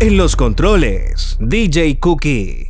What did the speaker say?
En los controles, DJ Cookie.